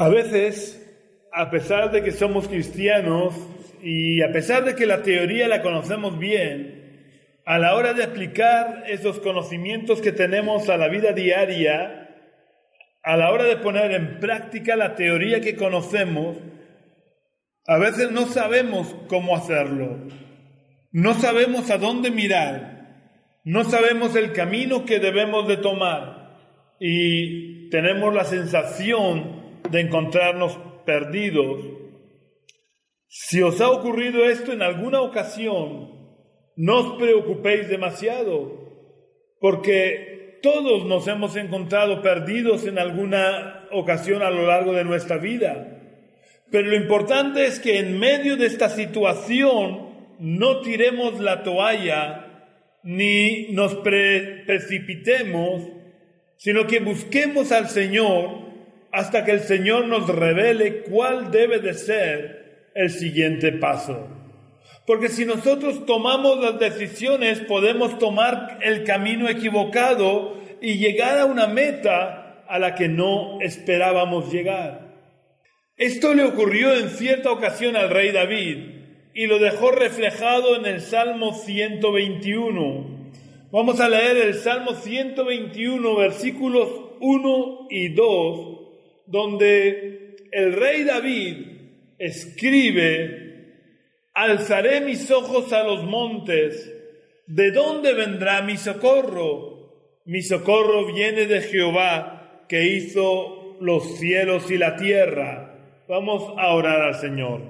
A veces, a pesar de que somos cristianos y a pesar de que la teoría la conocemos bien, a la hora de aplicar esos conocimientos que tenemos a la vida diaria, a la hora de poner en práctica la teoría que conocemos, a veces no sabemos cómo hacerlo, no sabemos a dónde mirar, no sabemos el camino que debemos de tomar. Y tenemos la sensación de encontrarnos perdidos. Si os ha ocurrido esto en alguna ocasión, no os preocupéis demasiado, porque todos nos hemos encontrado perdidos en alguna ocasión a lo largo de nuestra vida. Pero lo importante es que en medio de esta situación no tiremos la toalla ni nos precipitemos, sino que busquemos al Señor hasta que el Señor nos revele cuál debe de ser el siguiente paso. Porque si nosotros tomamos las decisiones, podemos tomar el camino equivocado y llegar a una meta a la que no esperábamos llegar. Esto le ocurrió en cierta ocasión al rey David y lo dejó reflejado en el Salmo 121. Vamos a leer el Salmo 121, versículos 1 y 2, donde el rey David escribe, alzaré mis ojos a los montes, ¿de dónde vendrá mi socorro? Mi socorro viene de Jehová, que hizo los cielos y la tierra. Vamos a orar al Señor.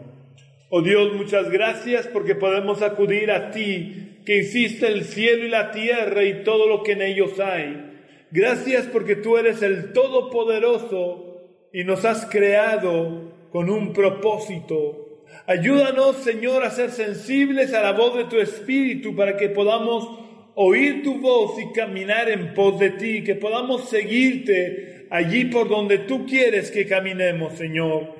Oh Dios, muchas gracias porque podemos acudir a ti, que hiciste el cielo y la tierra y todo lo que en ellos hay. Gracias porque tú eres el Todopoderoso y nos has creado con un propósito. Ayúdanos, Señor, a ser sensibles a la voz de tu Espíritu para que podamos oír tu voz y caminar en pos de ti, que podamos seguirte allí por donde tú quieres que caminemos, Señor.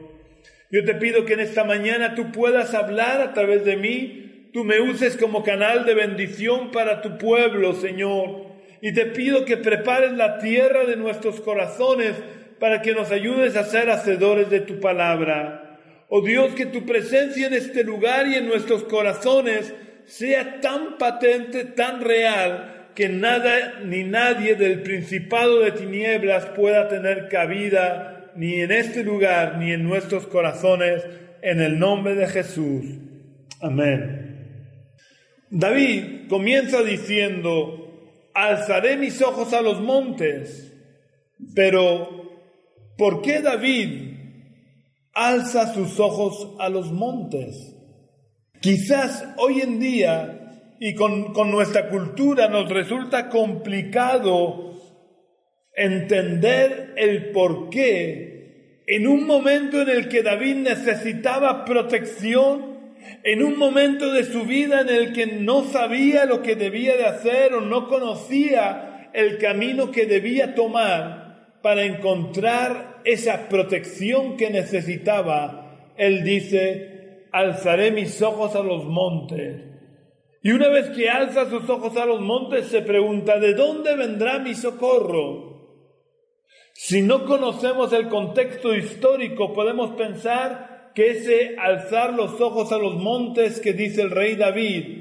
Yo te pido que en esta mañana tú puedas hablar a través de mí, tú me uses como canal de bendición para tu pueblo, Señor. Y te pido que prepares la tierra de nuestros corazones para que nos ayudes a ser hacedores de tu palabra. Oh Dios, que tu presencia en este lugar y en nuestros corazones sea tan patente, tan real, que nada ni nadie del principado de tinieblas pueda tener cabida ni en este lugar ni en nuestros corazones, en el nombre de Jesús. Amén. David comienza diciendo, alzaré mis ojos a los montes, pero ¿Por qué David alza sus ojos a los montes? Quizás hoy en día y con, nuestra cultura nos resulta complicado entender el por qué en un momento en el que David necesitaba protección, en un momento de su vida en el que no sabía lo que debía de hacer o no conocía el camino que debía tomar, para encontrar esa protección que necesitaba, él dice, alzaré mis ojos a los montes. Y una vez que alza sus ojos a los montes, se pregunta, ¿de dónde vendrá mi socorro? Si no conocemos el contexto histórico, podemos pensar que ese alzar los ojos a los montes que dice el rey David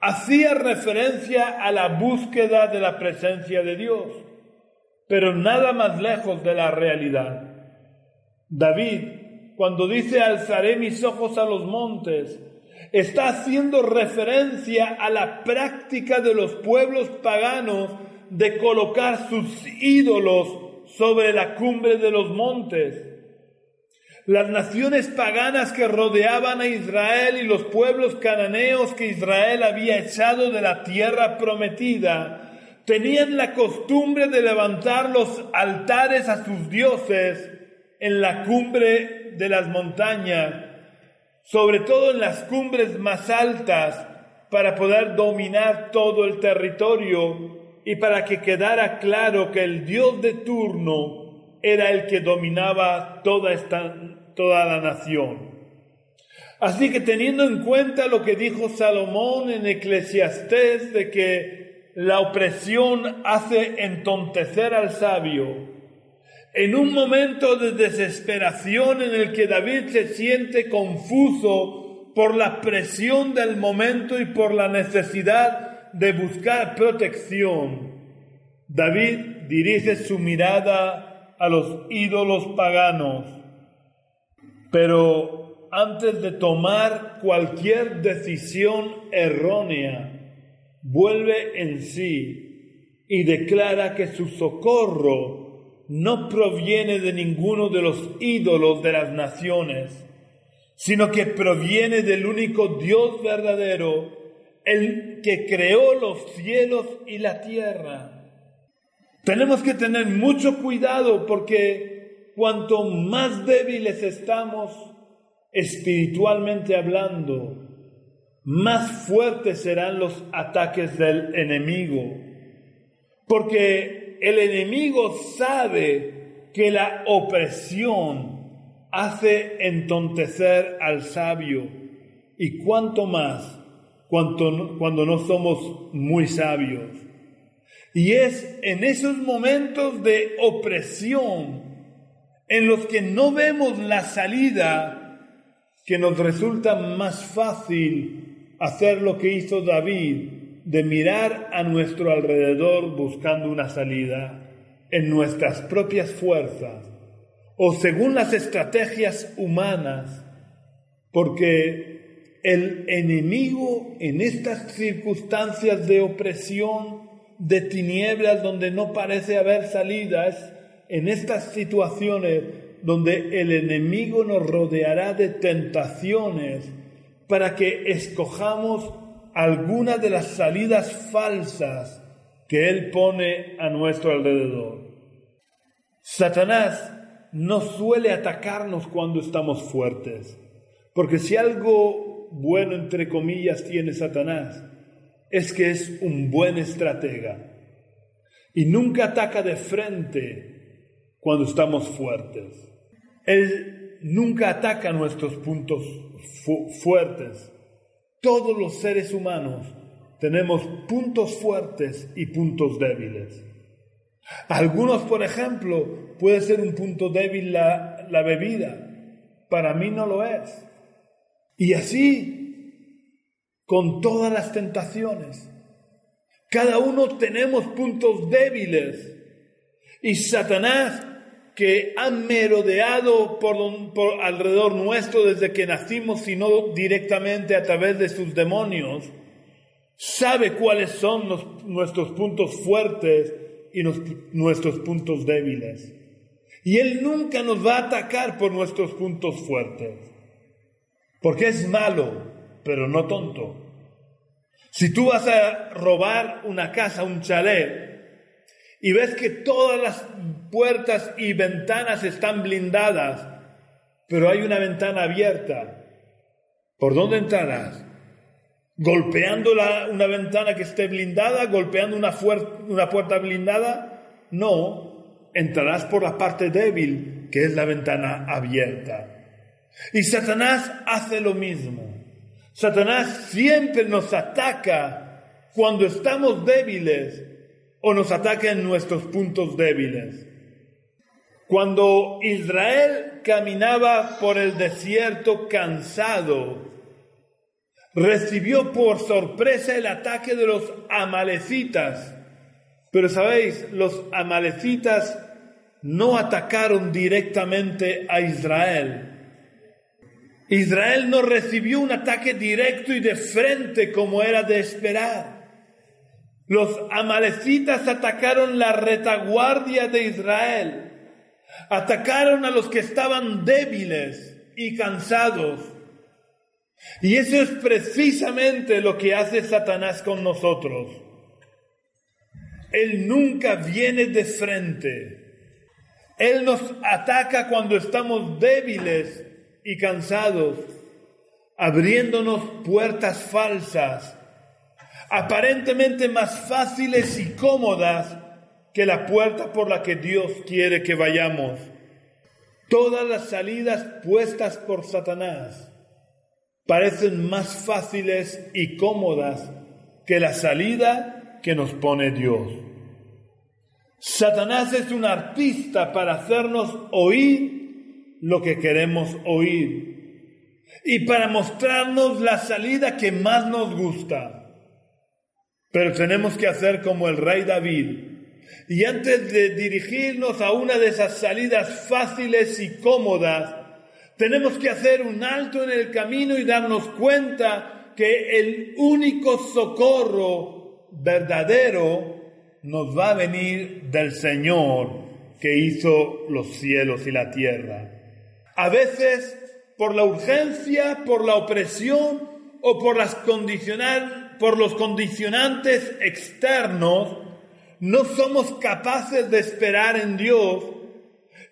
hacía referencia a la búsqueda de la presencia de Dios pero nada más lejos de la realidad. David, cuando dice alzaré mis ojos a los montes, está haciendo referencia a la práctica de los pueblos paganos de colocar sus ídolos sobre la cumbre de los montes. Las naciones paganas que rodeaban a Israel y los pueblos cananeos que Israel había echado de la tierra prometida tenían la costumbre de levantar los altares a sus dioses en la cumbre de las montañas, sobre todo en las cumbres más altas, para poder dominar todo el territorio y para que quedara claro que el dios de turno era el que dominaba toda esta toda la nación. Así que teniendo en cuenta lo que dijo Salomón en Eclesiastés de que la opresión hace entontecer al sabio. en un momento de desesperación en el que David se siente confuso por la presión del momento y por la necesidad de buscar protección, David dirige su mirada a los ídolos paganos. Pero antes de tomar cualquier decisión errónea, vuelve en sí y declara que su socorro no proviene de ninguno de los ídolos de las naciones, sino que proviene del único Dios verdadero, el que creó los cielos y la tierra. Tenemos que tener mucho cuidado porque cuanto más débiles estamos espiritualmente hablando, más fuertes serán los ataques del enemigo. Porque el enemigo sabe que la opresión hace entontecer al sabio y cuanto más cuando no somos muy sabios. Y es en esos momentos de opresión en los que no vemos la salida que nos resulta más fácil hacer lo que hizo David de mirar a nuestro alrededor buscando una salida en nuestras propias fuerzas o según las estrategias humanas, porque el enemigo en estas circunstancias de opresión, de tinieblas donde no parece haber salidas, en estas situaciones donde el enemigo nos rodeará de tentaciones para que escojamos algunas de las salidas falsas que Él pone a nuestro alrededor. Satanás no suele atacarnos cuando estamos fuertes, porque si algo bueno, entre comillas, tiene Satanás, es que es un buen estratega y nunca ataca de frente cuando estamos fuertes. Él nunca ataca nuestros puntos fuertes todos los seres humanos tenemos puntos fuertes y puntos débiles. Algunos, por ejemplo, puede ser un punto débil la, la bebida. Para mí no lo es. Y así, con todas las tentaciones. Cada uno tenemos puntos débiles. Y Satanás que han merodeado por, alrededor nuestro desde que nacimos, sino directamente a través de sus demonios, sabe cuáles son nuestros puntos fuertes y nuestros puntos débiles. Y Él nunca nos va a atacar por nuestros puntos fuertes, porque es malo, pero no tonto. Si tú vas a robar una casa, un chalet, y ves que todas las puertas y ventanas están blindadas, pero hay una ventana abierta, ¿por dónde entrarás? ¿Golpeando una ventana que esté blindada? ¿Golpeando una, puerta blindada? No, entrarás por la parte débil, que es la ventana abierta. Y Satanás hace lo mismo. Satanás siempre nos ataca cuando estamos débiles o nos ataquen nuestros puntos débiles. Cuando Israel caminaba por el desierto cansado, recibió por sorpresa el ataque de los amalecitas. Pero sabéis, los amalecitas no atacaron directamente a Israel. Israel no recibió un ataque directo y de frente como era de esperar. Los amalecitas atacaron la retaguardia de Israel, atacaron a los que estaban débiles y cansados. Y eso es precisamente lo que hace Satanás con nosotros. Él nunca viene de frente. Él nos ataca cuando estamos débiles y cansados, abriéndonos puertas falsas aparentemente más fáciles y cómodas que la puerta por la que Dios quiere que vayamos. Todas las salidas puestas por Satanás parecen más fáciles y cómodas que la salida que nos pone Dios. Satanás es un artista para hacernos oír lo que queremos oír y para mostrarnos la salida que más nos gusta. Pero tenemos que hacer como el rey David. Y antes de dirigirnos a una de esas salidas fáciles y cómodas, tenemos que hacer un alto en el camino y darnos cuenta que el único socorro verdadero nos va a venir del Señor que hizo los cielos y la tierra. A veces, por la urgencia, por la opresión o por, los condicionantes externos, no somos capaces de esperar en Dios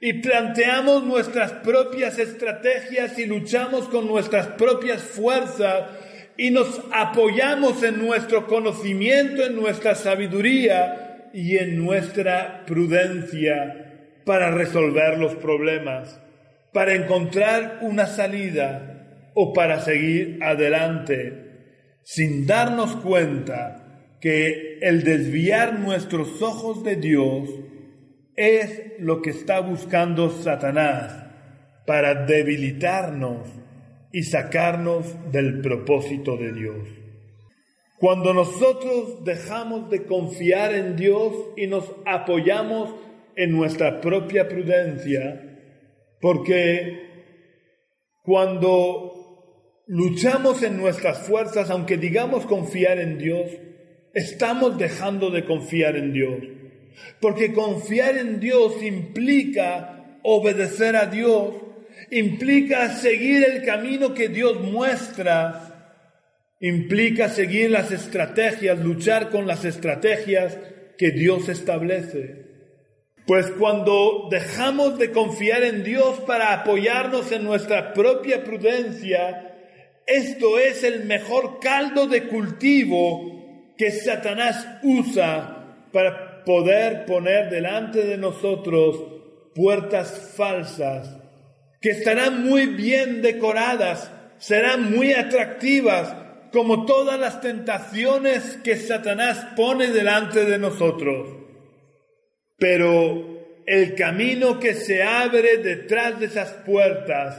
y planteamos nuestras propias estrategias y luchamos con nuestras propias fuerzas y nos apoyamos en nuestro conocimiento, en nuestra sabiduría y en nuestra prudencia para resolver los problemas, para encontrar una salida o para seguir adelante, sin darnos cuenta que el desviar nuestros ojos de Dios es lo que está buscando Satanás para debilitarnos y sacarnos del propósito de Dios. Cuando nosotros dejamos de confiar en Dios y nos apoyamos en nuestra propia prudencia, porque cuando luchamos en nuestras fuerzas, aunque digamos confiar en Dios, estamos dejando de confiar en Dios. Porque confiar en Dios implica obedecer a Dios, implica seguir el camino que Dios muestra, implica seguir las estrategias, luchar con las estrategias que Dios establece. Pues cuando dejamos de confiar en Dios para apoyarnos en nuestra propia prudencia, esto es el mejor caldo de cultivo que Satanás usa para poder poner delante de nosotros puertas falsas que estarán muy bien decoradas, serán muy atractivas, como todas las tentaciones que Satanás pone delante de nosotros. Pero el camino que se abre detrás de esas puertas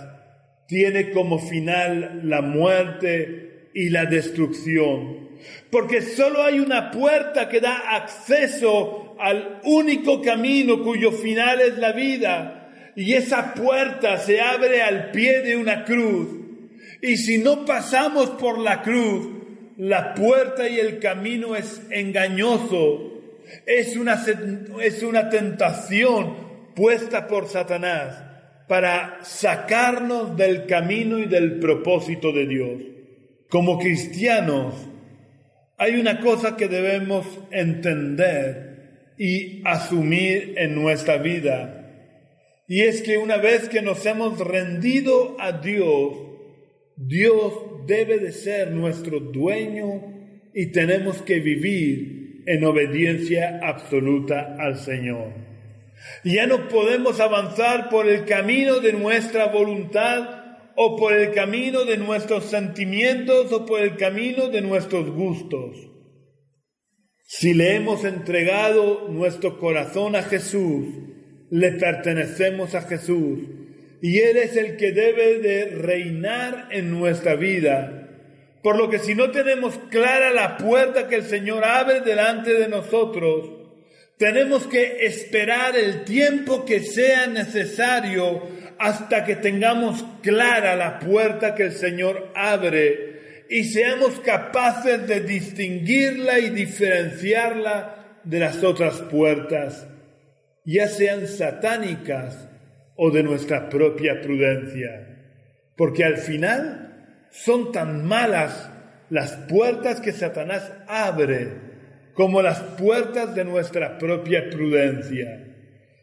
tiene como final la muerte y la destrucción. Porque solo hay una puerta que da acceso al único camino cuyo final es la vida. Y esa puerta se abre al pie de una cruz. Y si no pasamos por la cruz, la puerta y el camino es engañoso. Es una, es una tentación puesta por Satanás para sacarnos del camino y del propósito de Dios. Como cristianos, hay una cosa que debemos entender y asumir en nuestra vida. Y es que una vez que nos hemos rendido a Dios, Dios debe de ser nuestro dueño y tenemos que vivir en obediencia absoluta al Señor. Ya no podemos avanzar por el camino de nuestra voluntad o por el camino de nuestros sentimientos o por el camino de nuestros gustos. Si le hemos entregado nuestro corazón a Jesús, le pertenecemos a Jesús y Él es el que debe de reinar en nuestra vida. Por lo que si no tenemos clara la puerta que el Señor abre delante de nosotros, tenemos que esperar el tiempo que sea necesario hasta que tengamos clara la puerta que el Señor abre y seamos capaces de distinguirla y diferenciarla de las otras puertas, ya sean satánicas o de nuestra propia prudencia. Porque al final son tan malas las puertas que Satanás abre como las puertas de nuestra propia prudencia.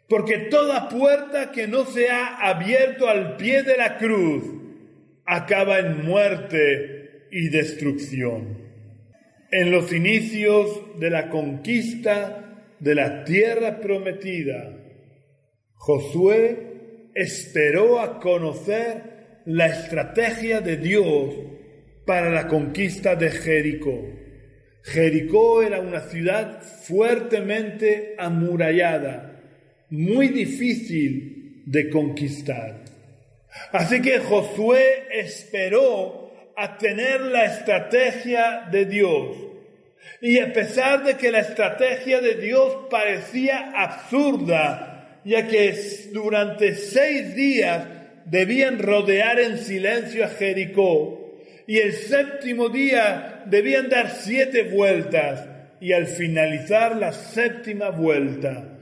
Porque toda puerta que no se ha abierto al pie de la cruz acaba en muerte y destrucción. En los inicios de la conquista de la tierra prometida, Josué esperó a conocer la estrategia de Dios para la conquista de Jericó. Jericó era una ciudad fuertemente amurallada, muy difícil de conquistar. Así que Josué esperó a tener la estrategia de Dios. Y a pesar de que la estrategia de Dios parecía absurda, ya que durante seis días debían rodear en silencio a Jericó, y el séptimo día debían dar siete vueltas, y al finalizar la séptima vuelta,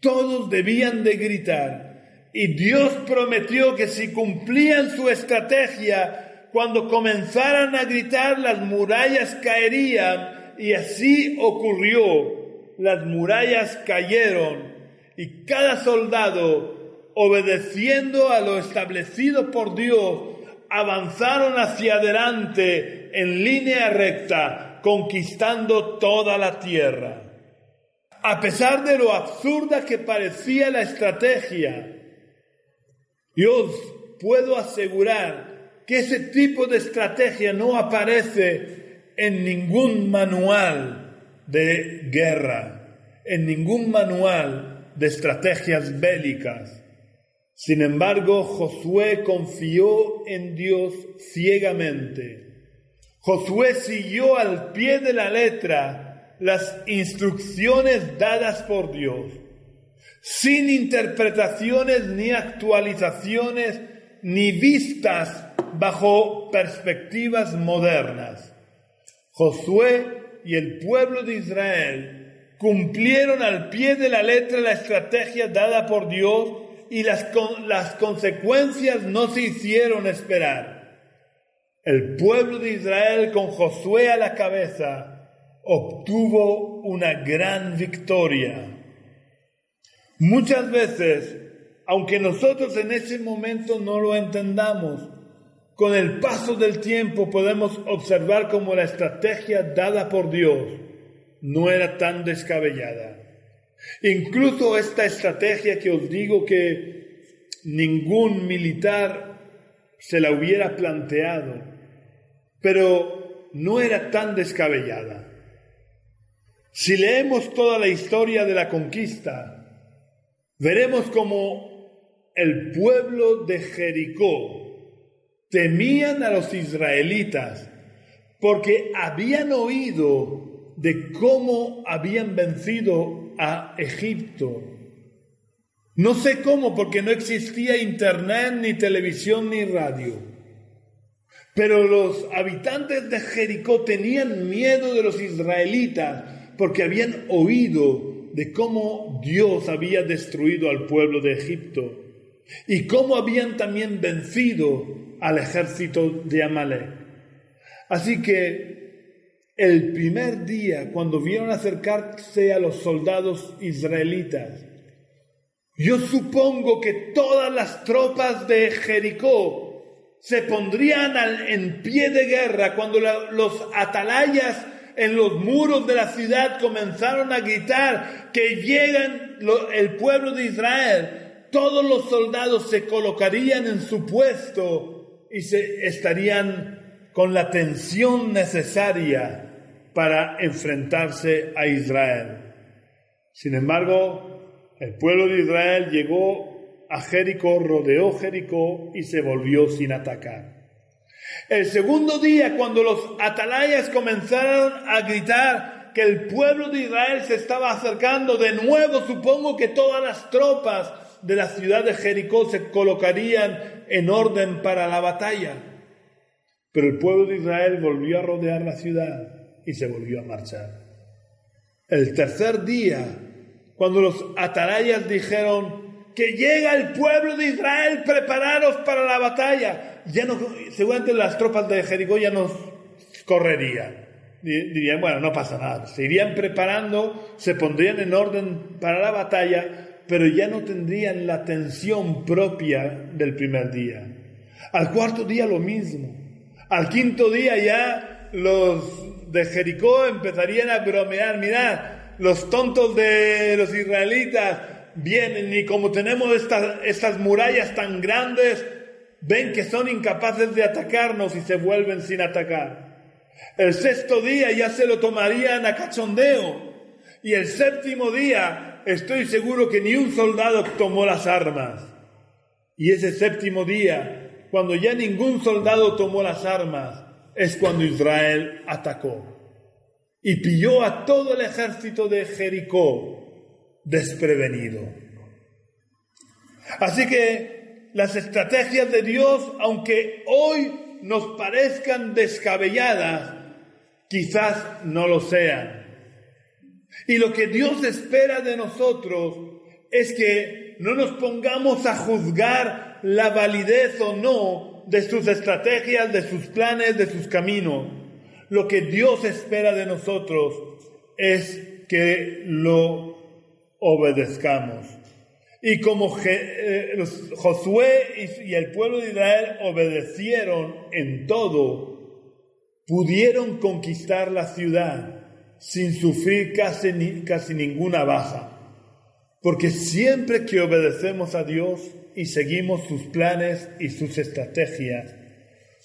todos debían de gritar, y Dios prometió que si cumplían su estrategia, cuando comenzaran a gritar las murallas caerían y así ocurrió. Las murallas cayeron y cada soldado, obedeciendo a lo establecido por Dios, avanzaron hacia adelante en línea recta, conquistando toda la tierra. A pesar de lo absurda que parecía la estrategia, yo puedo asegurar que ese tipo de estrategia no aparece en ningún manual de guerra, en ningún manual de estrategias bélicas. Sin embargo, Josué confió en Dios ciegamente. Josué siguió al pie de la letra las instrucciones dadas por Dios sin interpretaciones ni actualizaciones ni vistas bajo perspectivas modernas. Josué y el pueblo de Israel cumplieron al pie de la letra la estrategia dada por Dios y las, las consecuencias no se hicieron esperar. El pueblo de Israel con Josué a la cabeza obtuvo una gran victoria. Muchas veces, aunque nosotros en ese momento no lo entendamos, con el paso del tiempo podemos observar cómo la estrategia dada por Dios no era tan descabellada. Incluso esta estrategia que os digo que ningún militar se la hubiera planteado, pero no era tan descabellada. Si leemos toda la historia de la conquista, veremos como el pueblo de Jericó temían a los israelitas porque habían oído de cómo habían vencido a Egipto. No sé cómo, porque no existía internet, ni televisión, ni radio. Pero los habitantes de Jericó tenían miedo de los israelitas porque habían oído de cómo Dios había destruido al pueblo de Egipto y cómo habían también vencido al ejército de Amalek. Así que el primer día, cuando vieron acercarse a los soldados israelitas, yo supongo que todas las tropas de Jericó se pondrían en pie de guerra cuando los atalayas en los muros de la ciudad comenzaron a gritar que llegan el pueblo de Israel, todos los soldados se colocarían en su puesto y se estarían con la tensión necesaria para enfrentarse a Israel. Sin embargo, el pueblo de Israel llegó a Jericó, rodeó Jericó y se volvió sin atacar. El segundo día, cuando los atalayas comenzaron a gritar que el pueblo de Israel se estaba acercando, de nuevo supongo que todas las tropas de la ciudad de Jericó se colocarían en orden para la batalla. Pero el pueblo de Israel volvió a rodear la ciudad y se volvió a marchar. El tercer día, cuando los atalayas dijeron que llega el pueblo de Israel, prepararos para la batalla, ya no, seguramente las tropas de Jericó ya no correrían. Dirían, bueno, no pasa nada. Se irían preparando, se pondrían en orden para la batalla, pero ya no tendrían la tensión propia del primer día. Al cuarto día lo mismo. Al quinto día ya los de Jericó empezarían a bromear. Mirad, los tontos de los israelitas vienen y como tenemos estas, estas murallas tan grandes, ven que son incapaces de atacarnos y se vuelven sin atacar. El sexto día ya se lo tomarían a cachondeo. Y el séptimo día estoy seguro que ni un soldado tomó las armas. Y ese séptimo día, cuando ya ningún soldado tomó las armas, es cuando Israel atacó y pilló a todo el ejército de Jericó desprevenido. Así que las estrategias de Dios, aunque hoy nos parezcan descabelladas, quizás no lo sean. Y lo que Dios espera de nosotros es que no nos pongamos a juzgar la validez o no de sus estrategias, de sus planes, de sus caminos. Lo que Dios espera de nosotros es que lo obedezcamos. Y como eh, Josué y el pueblo de Israel obedecieron en todo, pudieron conquistar la ciudad sin sufrir casi, casi ninguna baja. Porque siempre que obedecemos a Dios y seguimos sus planes y sus estrategias,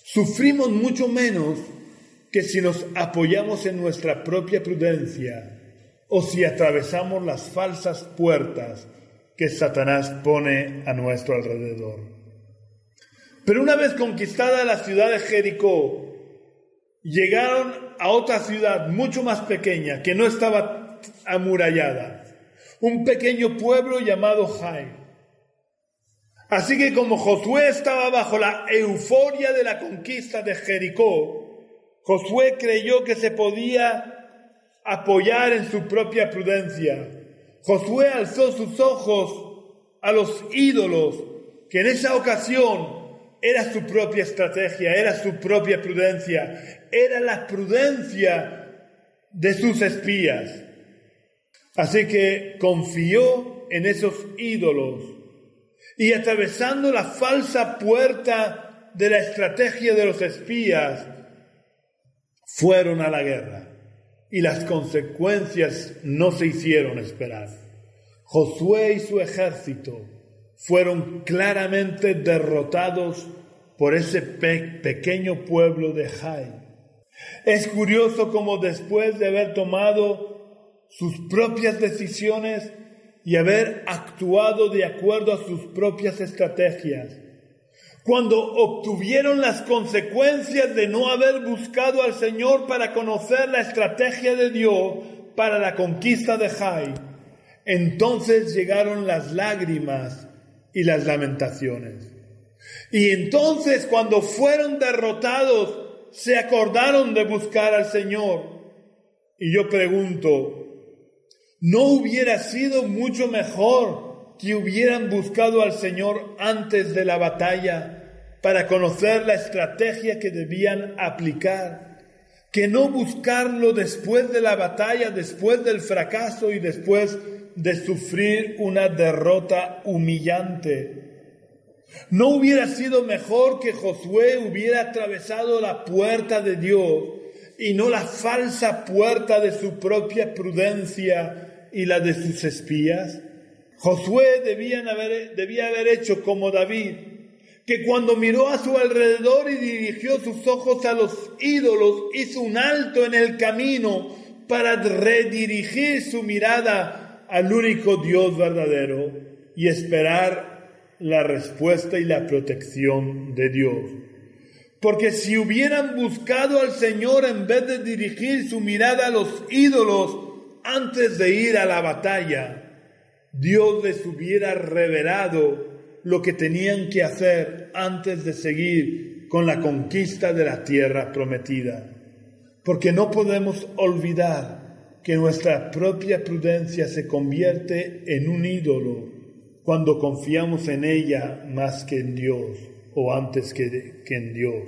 sufrimos mucho menos que si nos apoyamos en nuestra propia prudencia o si atravesamos las falsas puertas que Satanás pone a nuestro alrededor. Pero una vez conquistada la ciudad de Jericó, llegaron a otra ciudad mucho más pequeña que no estaba amurallada, un pequeño pueblo llamado Jai. Así que como Josué estaba bajo la euforia de la conquista de Jericó, Josué creyó que se podía apoyar en su propia prudencia Josué alzó sus ojos a los ídolos, que en esa ocasión era su propia estrategia, era su propia prudencia, era la prudencia de sus espías. Así que confió en esos ídolos y atravesando la falsa puerta de la estrategia de los espías, fueron a la guerra y las consecuencias no se hicieron esperar. Josué y su ejército fueron claramente derrotados por ese pequeño pueblo de Jai. Es curioso cómo después de haber tomado sus propias decisiones y haber actuado de acuerdo a sus propias estrategias, cuando obtuvieron las consecuencias de no haber buscado al Señor para conocer la estrategia de Dios para la conquista de Jai, entonces llegaron las lágrimas y las lamentaciones. Y entonces cuando fueron derrotados, se acordaron de buscar al Señor. Y yo pregunto, ¿no hubiera sido mucho mejor que hubieran buscado al Señor antes de la batalla para conocer la estrategia que debían aplicar, que no buscarlo después de la batalla, después del fracaso y después de sufrir una derrota humillante. ¿No hubiera sido mejor que Josué hubiera atravesado la puerta de Dios y no la falsa puerta de su propia prudencia y la de sus espías? Josué debían haber, debía haber hecho como David, que cuando miró a su alrededor y dirigió sus ojos a los ídolos, hizo un alto en el camino para redirigir su mirada al único Dios verdadero y esperar la respuesta y la protección de Dios. Porque si hubieran buscado al Señor en vez de dirigir su mirada a los ídolos antes de ir a la batalla, Dios les hubiera revelado lo que tenían que hacer antes de seguir con la conquista de la tierra prometida. Porque no podemos olvidar que nuestra propia prudencia se convierte en un ídolo cuando confiamos en ella más que en Dios o antes que, que en Dios.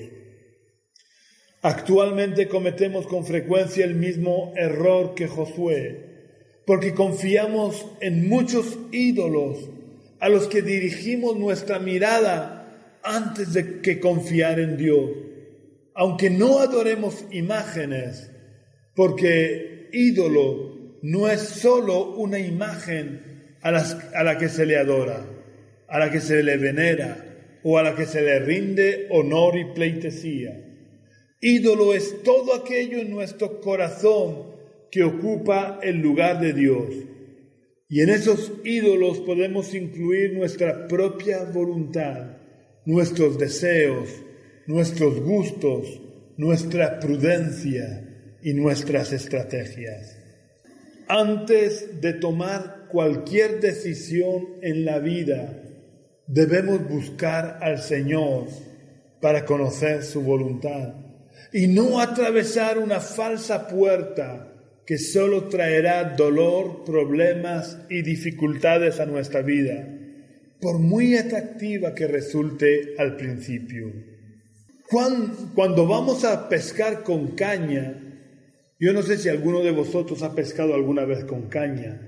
Actualmente cometemos con frecuencia el mismo error que Josué porque confiamos en muchos ídolos a los que dirigimos nuestra mirada antes de que confiar en Dios. Aunque no adoremos imágenes, porque ídolo no es solo una imagen a, a la que se le adora, a la que se le venera o a la que se le rinde honor y pleitesía. Ídolo es todo aquello en nuestro corazón que ocupa el lugar de Dios. Y en esos ídolos podemos incluir nuestra propia voluntad, nuestros deseos, nuestros gustos, nuestra prudencia y nuestras estrategias. Antes de tomar cualquier decisión en la vida, debemos buscar al Señor para conocer su voluntad y no atravesar una falsa puerta que solo traerá dolor, problemas y dificultades a nuestra vida, por muy atractiva que resulte al principio. Cuando vamos a pescar con caña, yo no sé si alguno de vosotros ha pescado alguna vez con caña,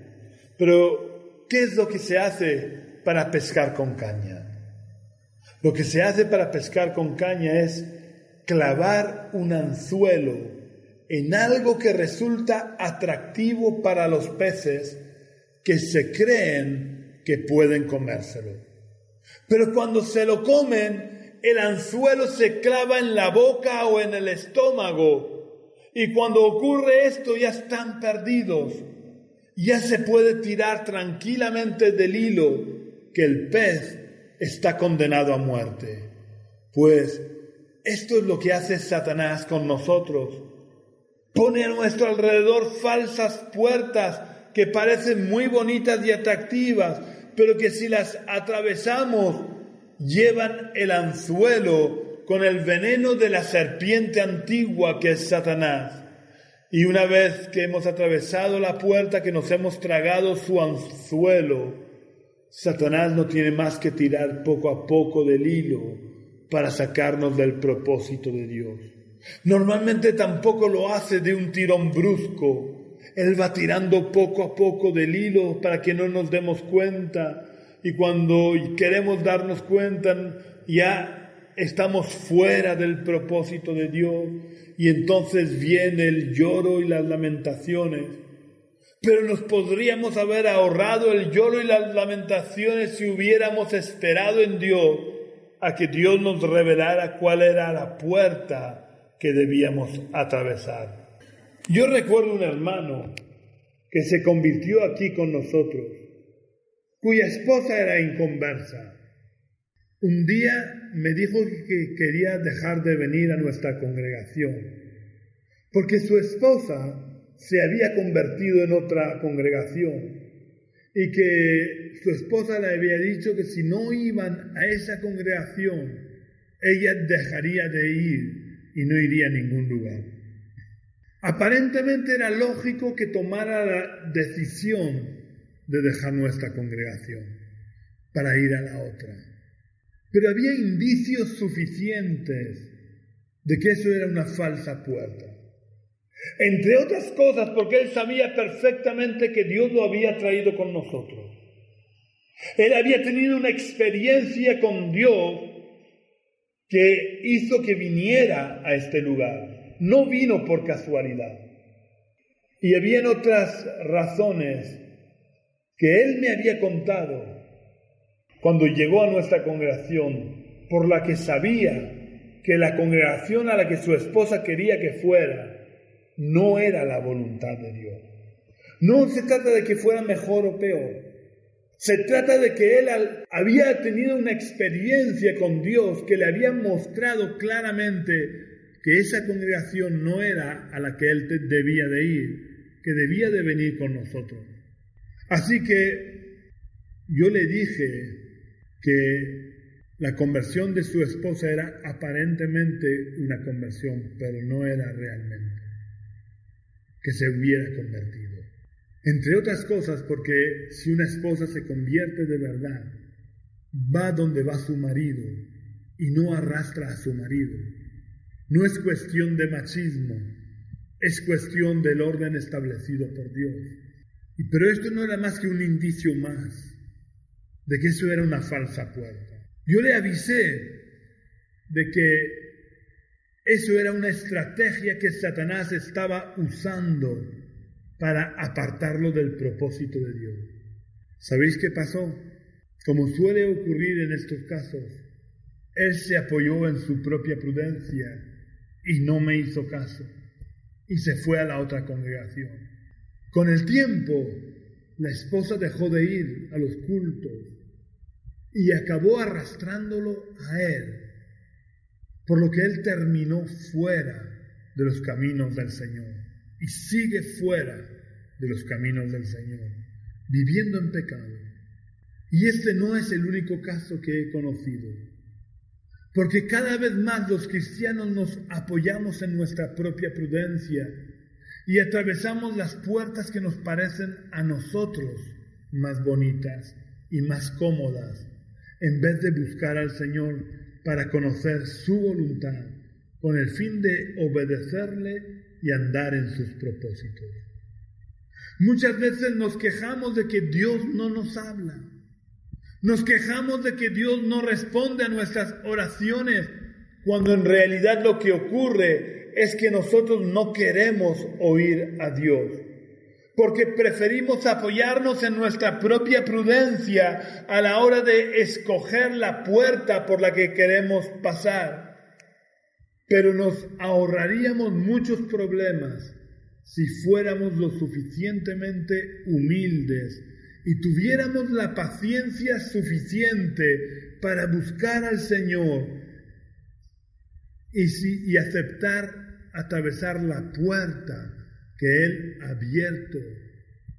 pero ¿qué es lo que se hace para pescar con caña? Lo que se hace para pescar con caña es clavar un anzuelo en algo que resulta atractivo para los peces que se creen que pueden comérselo. Pero cuando se lo comen, el anzuelo se clava en la boca o en el estómago. Y cuando ocurre esto ya están perdidos. Ya se puede tirar tranquilamente del hilo que el pez está condenado a muerte. Pues esto es lo que hace Satanás con nosotros. Pone a nuestro alrededor falsas puertas que parecen muy bonitas y atractivas, pero que si las atravesamos llevan el anzuelo con el veneno de la serpiente antigua que es Satanás. Y una vez que hemos atravesado la puerta, que nos hemos tragado su anzuelo, Satanás no tiene más que tirar poco a poco del hilo para sacarnos del propósito de Dios. Normalmente tampoco lo hace de un tirón brusco. Él va tirando poco a poco del hilo para que no nos demos cuenta. Y cuando queremos darnos cuenta, ya estamos fuera del propósito de Dios. Y entonces viene el lloro y las lamentaciones. Pero nos podríamos haber ahorrado el lloro y las lamentaciones si hubiéramos esperado en Dios a que Dios nos revelara cuál era la puerta que debíamos atravesar. Yo recuerdo un hermano que se convirtió aquí con nosotros, cuya esposa era inconversa. Un día me dijo que quería dejar de venir a nuestra congregación, porque su esposa se había convertido en otra congregación y que su esposa le había dicho que si no iban a esa congregación, ella dejaría de ir y no iría a ningún lugar. Aparentemente era lógico que tomara la decisión de dejar nuestra congregación para ir a la otra. Pero había indicios suficientes de que eso era una falsa puerta. Entre otras cosas porque él sabía perfectamente que Dios lo había traído con nosotros. Él había tenido una experiencia con Dios que hizo que viniera a este lugar. No vino por casualidad. Y habían otras razones que él me había contado cuando llegó a nuestra congregación, por la que sabía que la congregación a la que su esposa quería que fuera no era la voluntad de Dios. No se trata de que fuera mejor o peor. Se trata de que él había tenido una experiencia con Dios que le había mostrado claramente que esa congregación no era a la que él debía de ir, que debía de venir con nosotros. Así que yo le dije que la conversión de su esposa era aparentemente una conversión, pero no era realmente que se hubiera convertido. Entre otras cosas porque si una esposa se convierte de verdad, va donde va su marido y no arrastra a su marido. No es cuestión de machismo, es cuestión del orden establecido por Dios. Pero esto no era más que un indicio más de que eso era una falsa puerta. Yo le avisé de que eso era una estrategia que Satanás estaba usando para apartarlo del propósito de Dios. ¿Sabéis qué pasó? Como suele ocurrir en estos casos, él se apoyó en su propia prudencia y no me hizo caso y se fue a la otra congregación. Con el tiempo, la esposa dejó de ir a los cultos y acabó arrastrándolo a él, por lo que él terminó fuera de los caminos del Señor y sigue fuera de los caminos del Señor, viviendo en pecado. Y este no es el único caso que he conocido, porque cada vez más los cristianos nos apoyamos en nuestra propia prudencia y atravesamos las puertas que nos parecen a nosotros más bonitas y más cómodas, en vez de buscar al Señor para conocer su voluntad, con el fin de obedecerle y andar en sus propósitos. Muchas veces nos quejamos de que Dios no nos habla. Nos quejamos de que Dios no responde a nuestras oraciones, cuando en realidad lo que ocurre es que nosotros no queremos oír a Dios, porque preferimos apoyarnos en nuestra propia prudencia a la hora de escoger la puerta por la que queremos pasar. Pero nos ahorraríamos muchos problemas si fuéramos lo suficientemente humildes y tuviéramos la paciencia suficiente para buscar al Señor y, y aceptar atravesar la puerta que Él ha abierto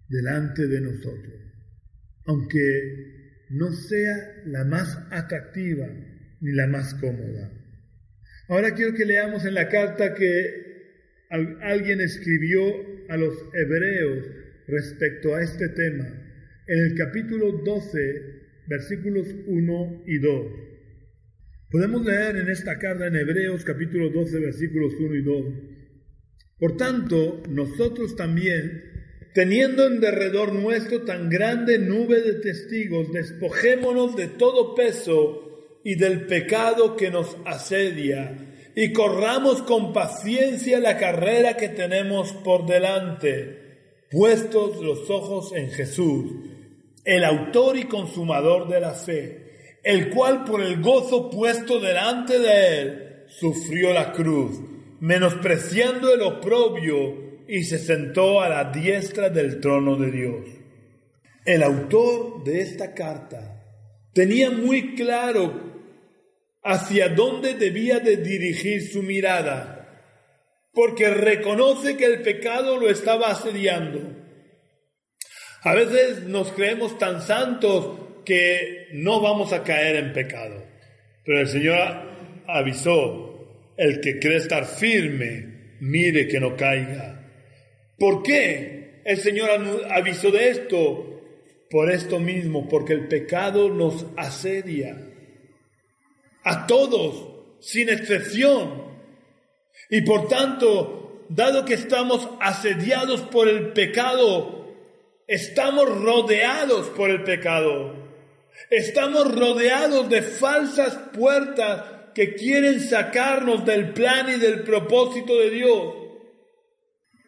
delante de nosotros, aunque no sea la más atractiva ni la más cómoda. Ahora quiero que leamos en la carta que alguien escribió a los hebreos respecto a este tema, en el capítulo 12, versículos 1 y 2. Podemos leer en esta carta en Hebreos capítulo 12, versículos 1 y 2. Por tanto, nosotros también, teniendo en derredor nuestro tan grande nube de testigos, despojémonos de todo peso y del pecado que nos asedia, y corramos con paciencia la carrera que tenemos por delante, puestos los ojos en Jesús, el autor y consumador de la fe, el cual por el gozo puesto delante de él sufrió la cruz, menospreciando el oprobio, y se sentó a la diestra del trono de Dios. El autor de esta carta tenía muy claro hacia dónde debía de dirigir su mirada, porque reconoce que el pecado lo estaba asediando. A veces nos creemos tan santos que no vamos a caer en pecado, pero el Señor avisó, el que cree estar firme, mire que no caiga. ¿Por qué el Señor avisó de esto? Por esto mismo, porque el pecado nos asedia a todos, sin excepción. Y por tanto, dado que estamos asediados por el pecado, estamos rodeados por el pecado. Estamos rodeados de falsas puertas que quieren sacarnos del plan y del propósito de Dios.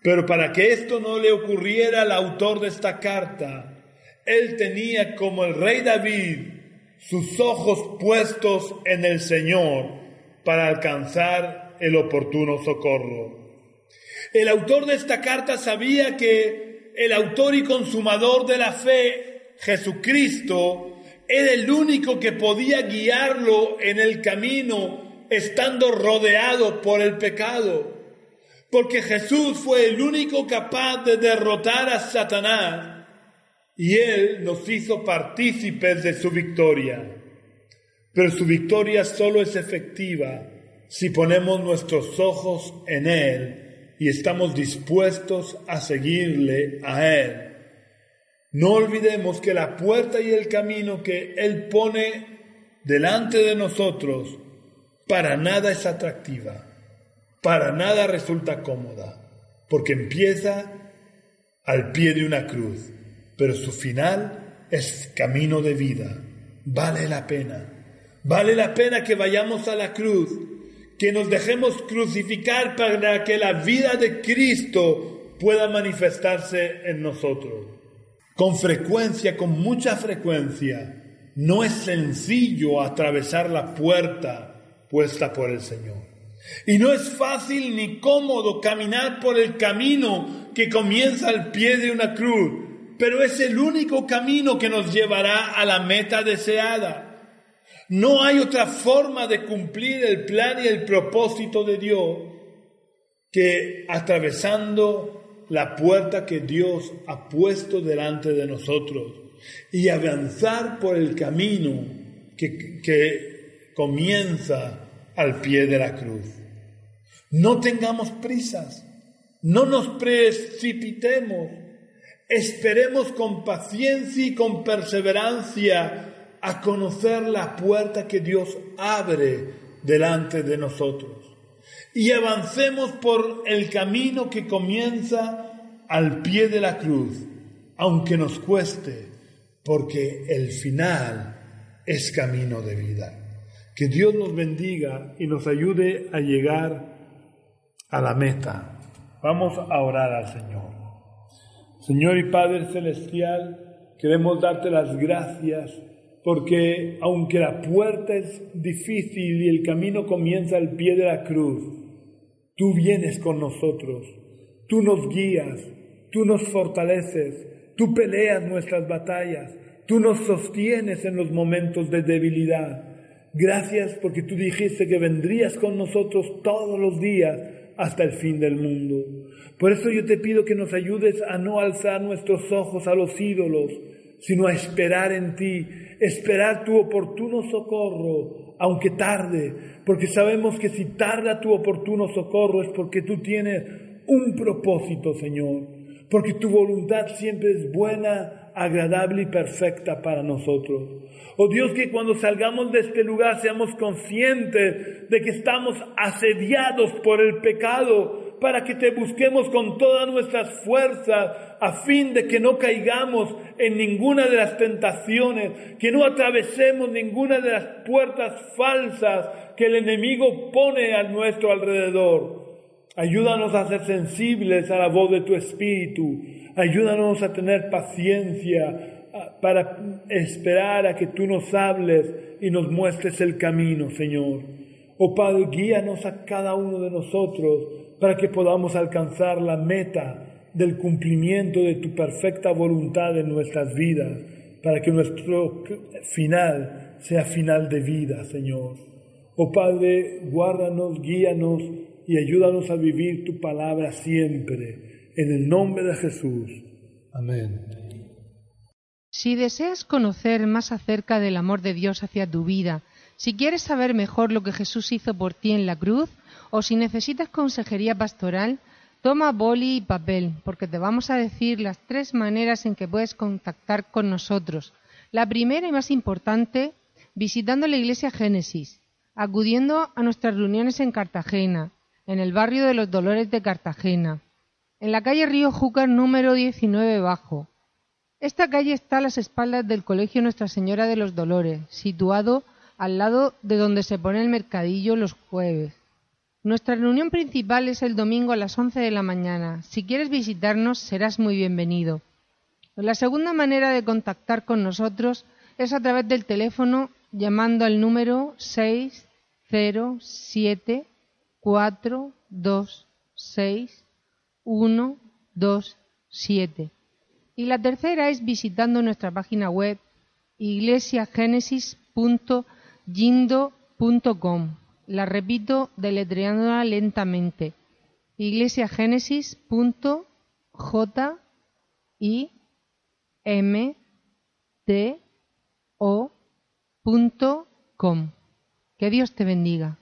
Pero para que esto no le ocurriera al autor de esta carta, él tenía como el rey David sus ojos puestos en el Señor para alcanzar el oportuno socorro. El autor de esta carta sabía que el autor y consumador de la fe, Jesucristo, era el único que podía guiarlo en el camino estando rodeado por el pecado. Porque Jesús fue el único capaz de derrotar a Satanás y Él nos hizo partícipes de su victoria. Pero su victoria solo es efectiva si ponemos nuestros ojos en Él y estamos dispuestos a seguirle a Él. No olvidemos que la puerta y el camino que Él pone delante de nosotros para nada es atractiva, para nada resulta cómoda, porque empieza al pie de una cruz pero su final es camino de vida. Vale la pena. Vale la pena que vayamos a la cruz, que nos dejemos crucificar para que la vida de Cristo pueda manifestarse en nosotros. Con frecuencia, con mucha frecuencia, no es sencillo atravesar la puerta puesta por el Señor. Y no es fácil ni cómodo caminar por el camino que comienza al pie de una cruz, pero es el único camino que nos llevará a la meta deseada. No hay otra forma de cumplir el plan y el propósito de Dios que atravesando la puerta que Dios ha puesto delante de nosotros y avanzar por el camino que, comienza al pie de la cruz. No tengamos prisas, no nos precipitemos, esperemos con paciencia y con perseverancia a conocer la puerta que Dios abre delante de nosotros. Y avancemos por el camino que comienza al pie de la cruz, aunque nos cueste, porque el final es camino de vida. Que Dios nos bendiga y nos ayude a llegar a la meta. Vamos a orar al Señor. Señor y Padre Celestial, queremos darte las gracias porque aunque la puerta es difícil y el camino comienza al pie de la cruz, tú vienes con nosotros, tú nos guías, tú nos fortaleces, tú peleas nuestras batallas, tú nos sostienes en los momentos de debilidad. Gracias porque tú dijiste que vendrías con nosotros todos los días hasta el fin del mundo. Por eso yo te pido que nos ayudes a no alzar nuestros ojos a los ídolos, sino a esperar en ti, esperar tu oportuno socorro, aunque tarde, porque sabemos que si tarda tu oportuno socorro es porque tú tienes un propósito, Señor, porque tu voluntad siempre es buena, agradable y perfecta para nosotros. Oh Dios, que cuando salgamos de este lugar seamos conscientes de que estamos asediados por el pecado para que te busquemos con todas nuestras fuerzas a fin de que no caigamos en ninguna de las tentaciones, que no atravesemos ninguna de las puertas falsas que el enemigo pone a nuestro alrededor. Ayúdanos a ser sensibles a la voz de tu Espíritu. Ayúdanos a tener paciencia para esperar a que tú nos hables y nos muestres el camino, Señor. Oh Padre, guíanos a cada uno de nosotros para que podamos alcanzar la meta del cumplimiento de tu perfecta voluntad en nuestras vidas, para que nuestro final sea final de vida, Señor. Oh Padre, guárdanos, guíanos y ayúdanos a vivir tu palabra siempre. En el nombre de Jesús. Amén. Si deseas conocer más acerca del amor de Dios hacia tu vida, si quieres saber mejor lo que Jesús hizo por ti en la cruz, o si necesitas consejería pastoral, toma boli y papel, porque te vamos a decir las tres maneras en que puedes contactar con nosotros. La primera y más importante, visitando la iglesia Génesis, acudiendo a nuestras reuniones en Cartagena, en el barrio de los Dolores de Cartagena, en la calle Río Júcar número 19 bajo. Esta calle está a las espaldas del Colegio Nuestra Señora de los Dolores, situado al lado de donde se pone el mercadillo los jueves. Nuestra reunión principal es el domingo a las 11 de la mañana. Si quieres visitarnos, serás muy bienvenido. La segunda manera de contactar con nosotros es a través del teléfono llamando al número 607 cuatro, dos, seis, uno, dos, siete. Y la tercera es visitando nuestra página web iglesiagenesis.yindo.com. La repito deletreándola lentamente. iglesiagenesis.j.i.m.t.o.com. Que Dios te bendiga.